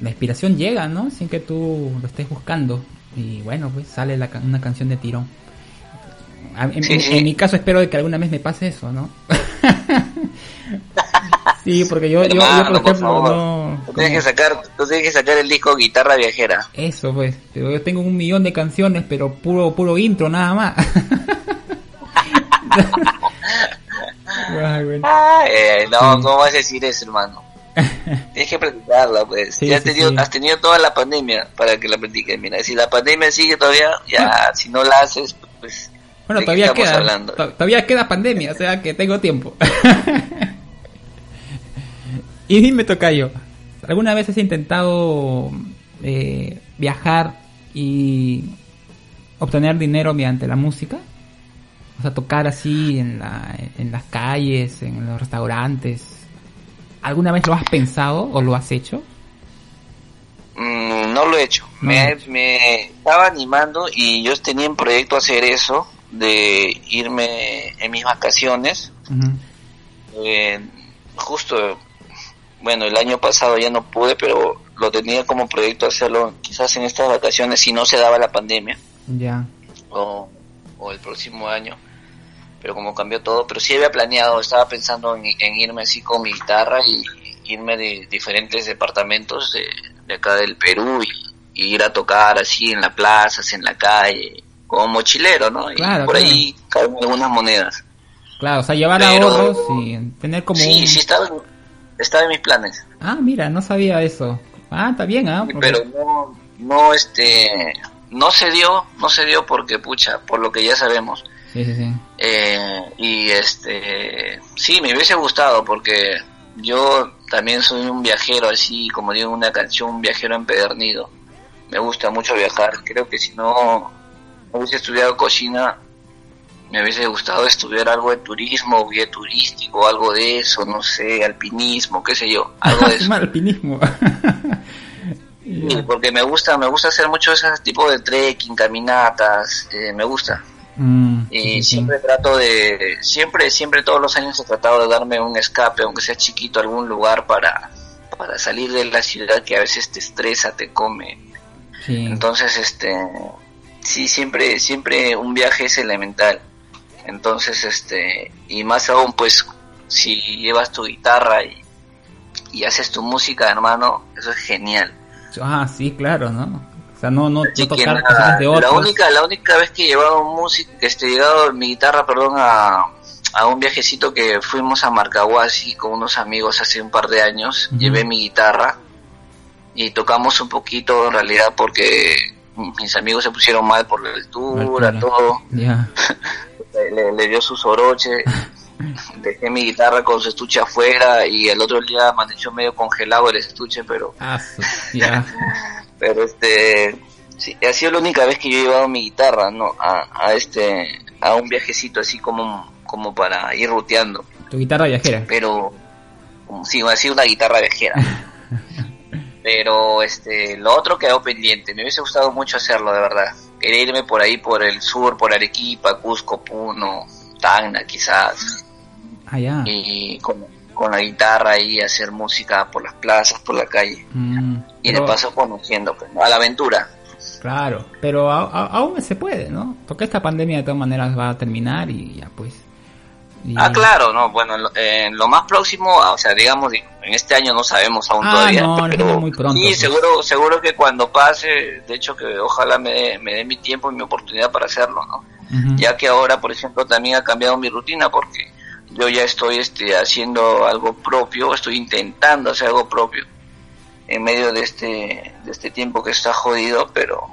la inspiración llega, ¿no? Sin que tú lo estés buscando. Y bueno, pues sale la, una canción de tirón. En, mi caso espero de que alguna vez me pase eso, ¿no? sí, porque yo, yo, por ejemplo, no... Tú tienes, que sacar, tú tienes que sacar el disco Guitarra Viajera. Eso, pues. Pero yo tengo un millón de canciones, pero puro, puro intro, nada más. eh, no, ¿cómo vas a decir eso, hermano? Tienes que practicarla, pues. ya has, tenido, has tenido toda la pandemia para que la practiques. Mira, si la pandemia sigue todavía, ya, si no la haces, pues. Bueno, todavía queda, todavía queda pandemia, o sea que tengo tiempo. y dime, Tocayo, ¿alguna vez has intentado eh, viajar y obtener dinero mediante la música? O sea, tocar así en, la, en las calles, en los restaurantes. ¿Alguna vez lo has pensado o lo has hecho? Mm, no lo he hecho. Me, me, estaba animando y yo tenía en proyecto hacer eso, de irme en mis vacaciones. Eh, justo, bueno, el año pasado ya no pude, pero lo tenía como proyecto hacerlo quizás en estas vacaciones si no se daba la pandemia. Ya. O, o el próximo año pero como cambió todo, pero sí había planeado, estaba pensando en, irme así con mi guitarra y, irme de diferentes departamentos de, acá del Perú y, ir a tocar así en la plaza, en la calle, como mochilero, ¿no? y por ahí caen algunas monedas. Claro, o sea, llevar ahorros y tener como Sí, sí, estaba, estaba en mis planes. Ah, mira, no sabía eso. Ah, está bien, ¿ah? Pero no, no, este, no se dio, no se dio porque, pucha, por lo que ya sabemos, eh, y este, sí, me hubiese gustado porque yo también soy un viajero así, como digo en una canción, un viajero empedernido. Me gusta mucho viajar. Creo que si no hubiese estudiado cocina, me hubiese gustado estudiar algo de turismo, guía turístico, algo de eso, no sé, alpinismo, qué sé yo, algo de eso. alpinismo. porque me gusta, me gusta hacer mucho ese tipo de trekking, caminatas, eh, me gusta. Mm, y siempre trato de, siempre, siempre todos los años he tratado de darme un escape, aunque sea chiquito, algún lugar para, para salir de la ciudad que a veces te estresa, te come. Entonces, este, sí, siempre, siempre un viaje es elemental. Entonces, este, y más aún, pues, si llevas tu guitarra y, y haces tu música, hermano, eso es genial. Ah, sí, claro, ¿no? O sea, no, no, tocar de otros. La única, la única vez que he llevado música, este, llegado mi guitarra, perdón, a, a un viajecito que fuimos a Marcahuasi con unos amigos hace un par de años, llevé mi guitarra y tocamos un poquito en realidad porque mis amigos se pusieron mal por la altura, todo. le, le, dio su soroche. dejé mi guitarra con su estuche afuera y el otro día amaneció medio congelado el estuche, pero... Ah, pero este sí, ha sido la única vez que yo he llevado mi guitarra no a, a este a un viajecito así como como para ir ruteando. Tu guitarra viajera pero sí ha sido una guitarra viajera. Pero este lo otro quedó pendiente. Me hubiese gustado mucho hacerlo de verdad. Quería irme por ahí por el sur por Arequipa Cusco Puno Tacna quizás. Allá ah, y con, con la guitarra y hacer música por las plazas por la calle mm y de paso conociendo pues, a la aventura. Claro, pero aún se puede, ¿no? Porque esta pandemia de todas maneras va a terminar y ya pues. Ah, claro, no, bueno, en lo, más próximo, o sea, digamos, en este año no sabemos aún ah, todavía. No, pero muy pronto. Sí, pues. seguro, seguro que cuando pase, de hecho que ojalá me dé, me dé mi tiempo y mi oportunidad para hacerlo, ¿no? Ya que ahora, por ejemplo, también ha cambiado mi rutina porque yo ya estoy este, haciendo algo propio, estoy intentando hacer algo propio en medio de este, de este tiempo que está jodido, pero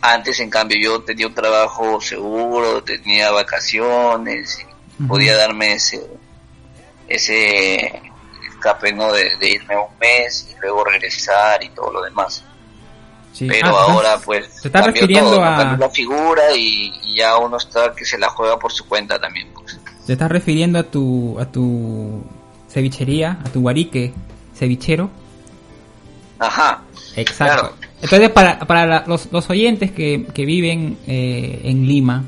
antes en cambio yo tenía un trabajo seguro, tenía vacaciones, podía darme ese, ese escape ¿no? de, irme un mes y luego regresar y todo lo demás. Pero ah, ahora pues se está refiriendo a la figura y, ya uno está que se la juega por su cuenta también. Pues. ¿Te estás refiriendo a tu a tu cevichería, a tu guarique cevichero? Ajá. Exacto. Entonces, para, para los, los oyentes que, que viven eh, en Lima.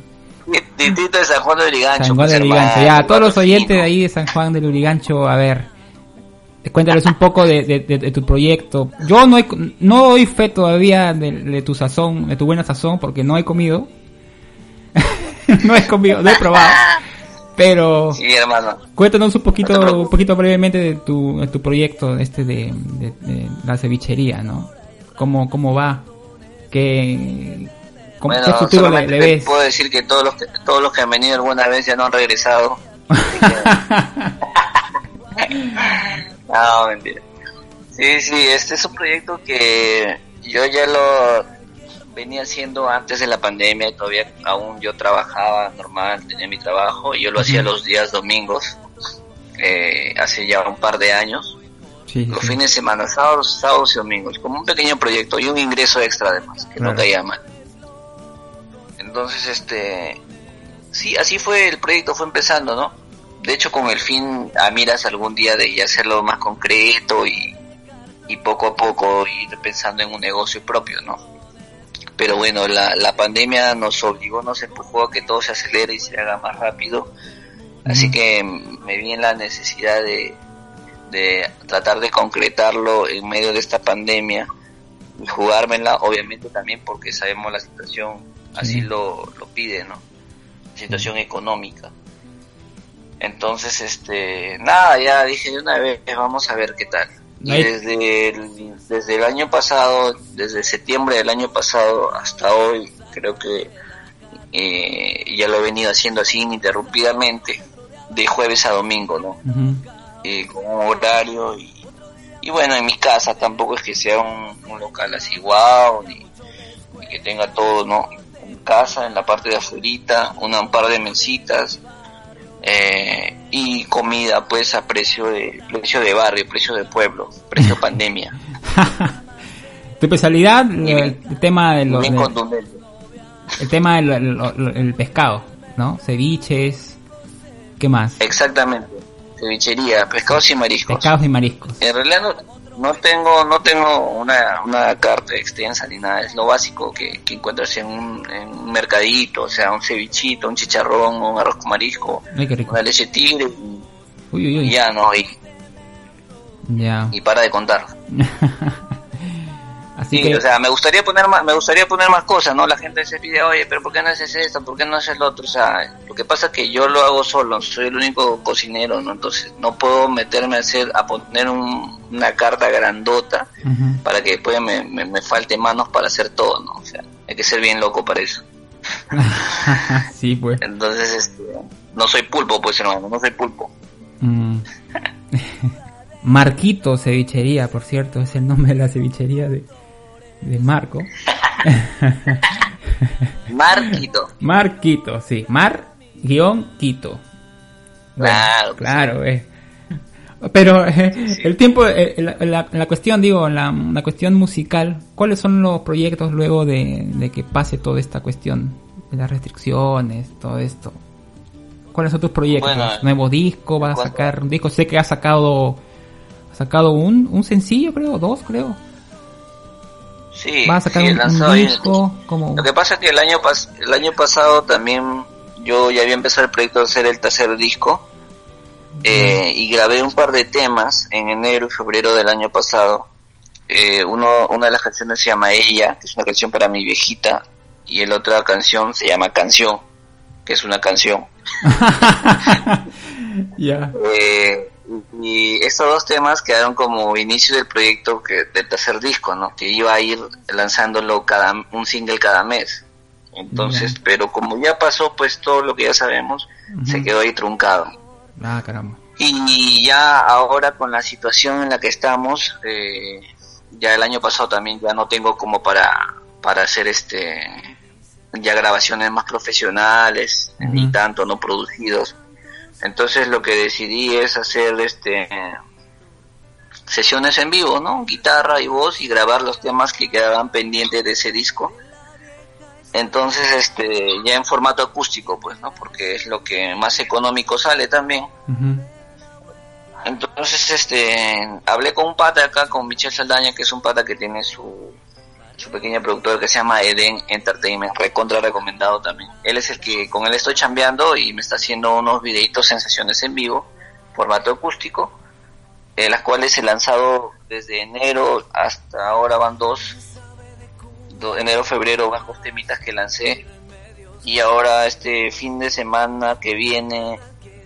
Distrito de San Juan de Urigancho. San Juan de Urigancho, pues, ya. Todos los oyentes de ahí de San Juan de Urigancho, a ver. Cuéntales un poco de, de, tu proyecto. Yo no, he, no doy fe todavía de, tu sazón, de tu buena sazón, porque no he comido. no he comido, no he probado. Pero sí, hermano. cuéntanos un poquito, un poquito brevemente de tu, de tu proyecto este de, de, la cevichería, ¿no? ¿Cómo, cómo va? ¿Qué, cómo, ¿qué futuro le, ves? Puedo decir que todos los que todos los que han venido alguna vez ya no han regresado. no, mentira. Sí, sí, este es un proyecto que yo ya lo venía haciendo antes de la pandemia todavía aún yo trabajaba normal, tenía mi trabajo y yo lo hacía los días domingos, eh, hace ya un par de años. los fines de semana, sábados, sábados y domingos, como un pequeño proyecto y un ingreso extra además, que no caía mal. Entonces, este, sí, así fue el proyecto, fue empezando, ¿no? De hecho, con el fin a miras algún día de hacerlo más concreto y, y poco a poco ir pensando en un negocio propio, ¿no? Pero bueno, la, la pandemia nos obligó, nos empujó a que todo se acelere y se haga más rápido. Así que me vi en la necesidad de, de tratar de concretarlo en medio de esta pandemia y jugármela, obviamente también porque sabemos la situación así lo, lo pide, ¿no? Situación económica. Entonces, este, nada, ya dije de una vez, vamos a ver qué tal. Y desde el, desde el año pasado, desde septiembre del año pasado hasta hoy, creo que eh, ya lo he venido haciendo así ininterrumpidamente, de jueves a domingo, ¿no? Eh, con un horario y, y, bueno, en mi casa tampoco es que sea un, local así guau, ni, que tenga todo, ¿no? En casa, en la parte de afuera, una, un par de mesitas, eh, y comida pues a precio de precio de barrio, precio de pueblo, precio pandemia. tu especialidad el, tema de los el tema del pescado, ¿no? Ceviches, ¿qué más? Exactamente. Cevichería, pescados y mariscos. Pescados y mariscos. En realidad no, no tengo no tengo una, una carta extensa ni nada, es lo básico que, que encuentras en un, en un mercadito, o sea, un cevichito, un chicharrón, un arroz con marisco, una leche tigre y, ya no, y, ya. y para de contar. o sea, me gustaría poner más, me gustaría poner más cosas, ¿no? La gente se pide, oye, pero ¿por qué no haces esto? ¿Por qué no haces lo otro? O sea, lo que pasa es que yo lo hago solo, soy el único cocinero, ¿no? Entonces no puedo meterme a hacer, a poner una carta grandota para que después me, me, falte manos para hacer todo, ¿no? O sea, hay que ser bien loco para eso. sí, pues. Entonces, este, no soy pulpo, pues hermano, no soy pulpo. Mm. Marquito Cevichería, por cierto, es el nombre de la cevichería de, de Marco. Marquito. Marquito, sí. Mar guion Quito. claro. Claro, eh. Pero eh, el tiempo, eh, la, la, cuestión, digo, la, la, cuestión musical, ¿cuáles son los proyectos luego de, de, que pase toda esta cuestión las restricciones, todo esto? ¿Cuáles son tus proyectos? ¿Nuevo disco? ¿Vas a sacar un disco? Sé que has sacado, has sacado un, un sencillo, creo, dos, creo. Sí, a sacar un, disco? Lo que pasa es que el año, el año pasado también yo ya había empezado el proyecto de hacer el tercer disco eh, y grabé un par de temas en enero y febrero del año pasado. Eh, uno, una de las canciones se llama Ella, que es una canción para mi viejita, y la otra canción se llama Canción, que es una canción. Ya. Eh, y estos dos temas quedaron como inicio del proyecto que del tercer disco, ¿no? Que iba a ir lanzándolo cada un single cada mes. Entonces, pero como ya pasó, pues todo lo que ya sabemos se quedó ahí truncado. Ah, caramba. Y ya ahora con la situación en la que estamos, eh, ya el año pasado también ya no tengo como para, para hacer este ya grabaciones más profesionales, ni tanto no producidos. Entonces lo que decidí es hacer este sesiones en vivo, ¿no? Guitarra y voz y grabar los temas que quedaban pendientes de ese disco. Entonces, este, ya en formato acústico, pues, ¿no? Porque es lo que más económico sale también. Entonces, este, hablé con un pata acá, con Michel Saldaña, que es un pata que tiene su, su pequeña productora que se llama Eden Entertainment, recontra recomendado también. Él es el que con él estoy chambeando y me está haciendo unos videitos sensaciones en vivo, formato acústico, las cuales he lanzado desde enero hasta ahora van dos, enero, febrero van temitas que lancé. Y ahora este fin de semana que viene,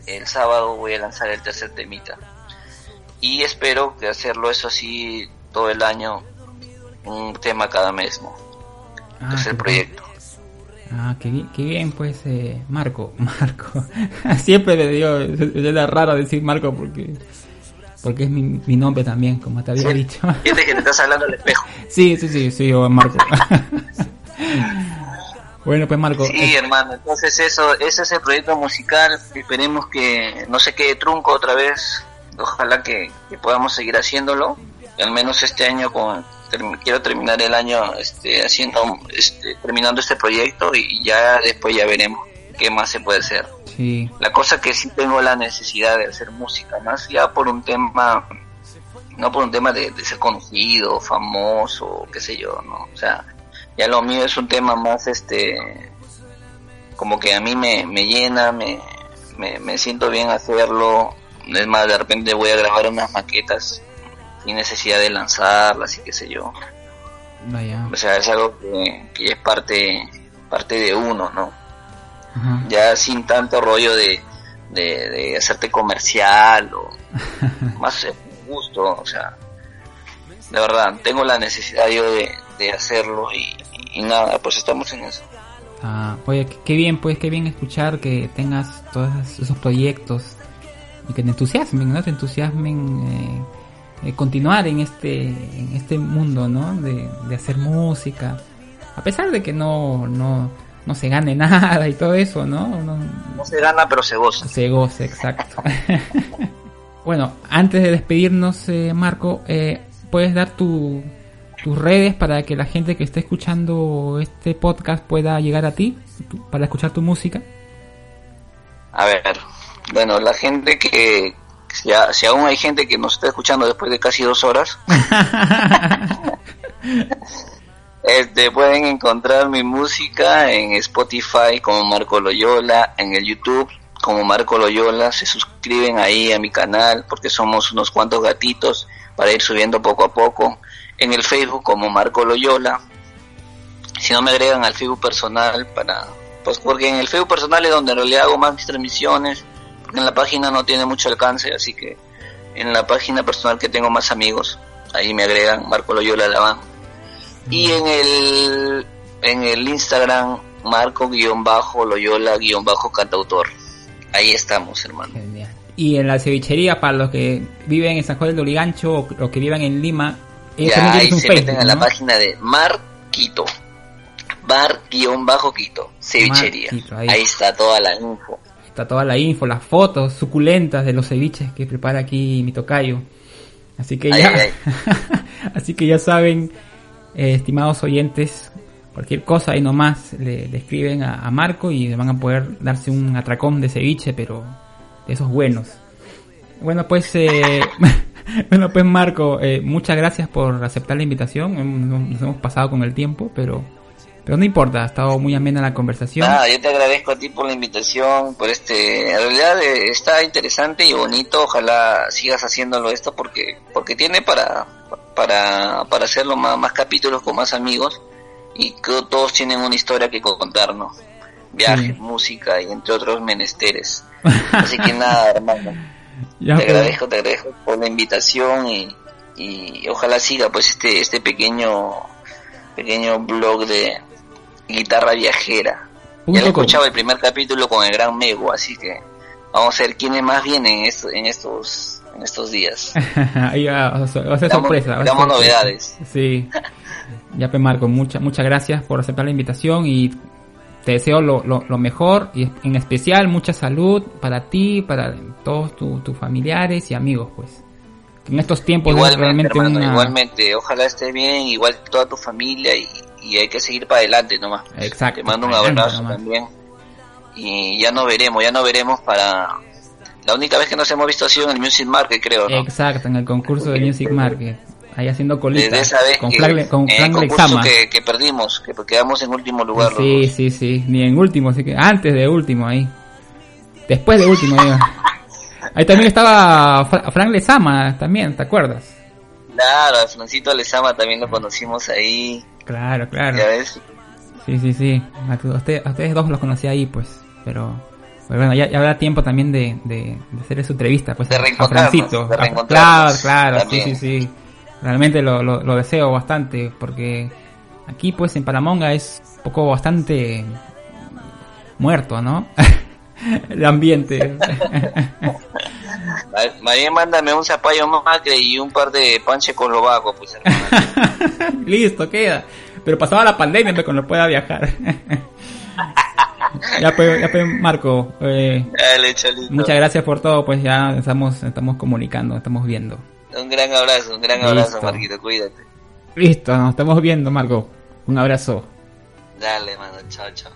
el sábado voy a lanzar el tercer temita. Y espero que hacerlo eso así todo el año un tema cada mes, ¿no? Ah, es el proyecto. Ah, qué bien, qué bien pues, eh, Marco, Marco. Siempre le digo, es raro decir Marco porque porque es mi, mi nombre también, como te había dicho. Fíjate que te estás hablando al espejo. Sí, sí, sí, sí, yo, Marco. bueno, pues Marco. Sí, hermano, entonces eso, ese es el proyecto musical. Esperemos que no se quede trunco otra vez. Ojalá que, que podamos seguir haciéndolo. Al menos este año con, quiero terminar el año este, haciendo, este, terminando este proyecto y ya después ya veremos qué más se puede hacer. Sí. La cosa que sí tengo la necesidad de hacer música, más ya por un tema, no por un tema de, ser conocido, famoso, qué sé yo, no, o sea, ya lo mío es un tema más, este, como que a mí me, me llena, me, me, me siento bien hacerlo, es más, de repente voy a grabar unas maquetas sin necesidad de lanzarlas y qué sé yo. O sea, es algo que, es parte, parte de uno, ¿no? Ya sin tanto rollo de, de, hacerte comercial o más gusto, o sea, de verdad, tengo la necesidad yo de, de hacerlo y, nada, pues estamos en eso. Ah, oye, qué bien, pues qué bien escuchar que tengas todos esos proyectos y que te entusiasmen, ¿no? Te entusiasmen eh, eh, continuar en este, en este mundo, ¿no? De, hacer música. A pesar de que no, no, no se gane nada y todo eso, ¿no? No, se gana, pero se goza. Se goza, exacto. bueno, antes de despedirnos, eh, Marco, eh, ¿puedes dar tu, tus redes para que la gente que esté escuchando este podcast pueda llegar a ti para escuchar tu música? A ver, bueno, la gente que, si, si aún hay gente que nos está escuchando después de casi dos horas, este, pueden encontrar mi música en Spotify como Marco Loyola, en el YouTube como Marco Loyola, se suscriben ahí a mi canal porque somos unos cuantos gatitos para ir subiendo poco a poco, en el Facebook como Marco Loyola, si no me agregan al Facebook personal para pues porque en el Facebook personal es donde en realidad hago más mis transmisiones en la página no tiene mucho alcance, así que en la página personal que tengo más amigos, ahí me agregan Marco Loyola Laván. Y en el, en el Instagram, Marco-Loyola-Cantautor. Ahí estamos, hermano. Y en la cevichería, para los que viven en San Juan del Doligancho o los que vivan en Lima, ya, ahí se meten a la página de Marquito. Bar-Quito, cevichería. ahí está toda la info. Está toda la info, las fotos suculentas de los ceviches que prepara aquí mi tocayo. Así que ya, así que ya saben, eh, estimados oyentes, cualquier cosa ahí nomás le, escriben a, Marco y van a poder darse un atracón de ceviche, pero de esos buenos. Bueno, pues, eh, bueno, pues Marco, eh, muchas gracias por aceptar la invitación. Nos hemos pasado con el tiempo, pero pero no importa, ha estado muy amena la conversación. Nada, yo te agradezco a ti por la invitación, por este, en realidad eh, está interesante y bonito, ojalá sigas haciéndolo esto porque, porque tiene para, para, para hacerlo más, más capítulos con más amigos y que todos tienen una historia que contarnos. Viajes, música y entre otros menesteres. Así que nada, hermano. te pues. agradezco, te agradezco por la invitación y, y ojalá siga pues este, este pequeño, pequeño blog de, guitarra viajera. ya he escuchado el primer capítulo con el gran Mego, así que vamos a ver quiénes más vienen en, estos, en estos en estos días. Ahí va, a ser Damos- sorpresa. damos novedades. Sí. Ya, pues Marco, muchas muchas gracias por aceptar la invitación y te deseo lo, lo, lo mejor y en especial mucha salud para ti, para todos tu- tus familiares y amigos, pues. En estos tiempos Igualmente, realmente hermano, una... igualmente. Ojalá estés bien, igual toda tu familia y, y hay que seguir para adelante nomás. Exacto. Te mando un abrazo nomás. también. Y ya no veremos, ya no veremos para... La única vez que nos hemos visto ha sido en el Music Market, creo, ¿no? Exacto, en el concurso de Music Market. Ahí haciendo colita. Desde esa vez con que, Frank, Le- con en el concurso que, que perdimos, que quedamos en último lugar. Sí, sí, sí. Ni en último, así que antes de último ahí. Después de último, digo. Ahí también estaba Fra- Frank Lezama, también, ¿te acuerdas? Claro, a Francito Lezama también lo conocimos ahí, Claro, claro. ya ves. Sí, sí, sí. A, tu- a usted- a ustedes dos los conocí ahí, pues. Pero, pues bueno, ya, ya habrá tiempo también de, de, de hacer su entrevista, pues. De a- a reencontrarnos, Francito. de A- reencontrarnos claro, claro, sí, sí, sí. Realmente lo, lo, lo deseo bastante, porque aquí, pues, en Paramonga es un poco bastante muerto, ¿no? El ambiente. Ma- Más bien mándame un zapallo macre y un par de panche con lobaco, pues hermano. Listo, queda. Pero pasaba la pandemia pues, cuando pueda viajar. ya pues, ya pues, Marco, eh, Dale, muchas gracias por todo, pues ya estamos, estamos comunicando, estamos viendo. Un gran abrazo, un gran Listo. abrazo, Marquito, cuídate. Listo, nos estamos viendo, Marco. Un abrazo. Dale, mano, chao, chao.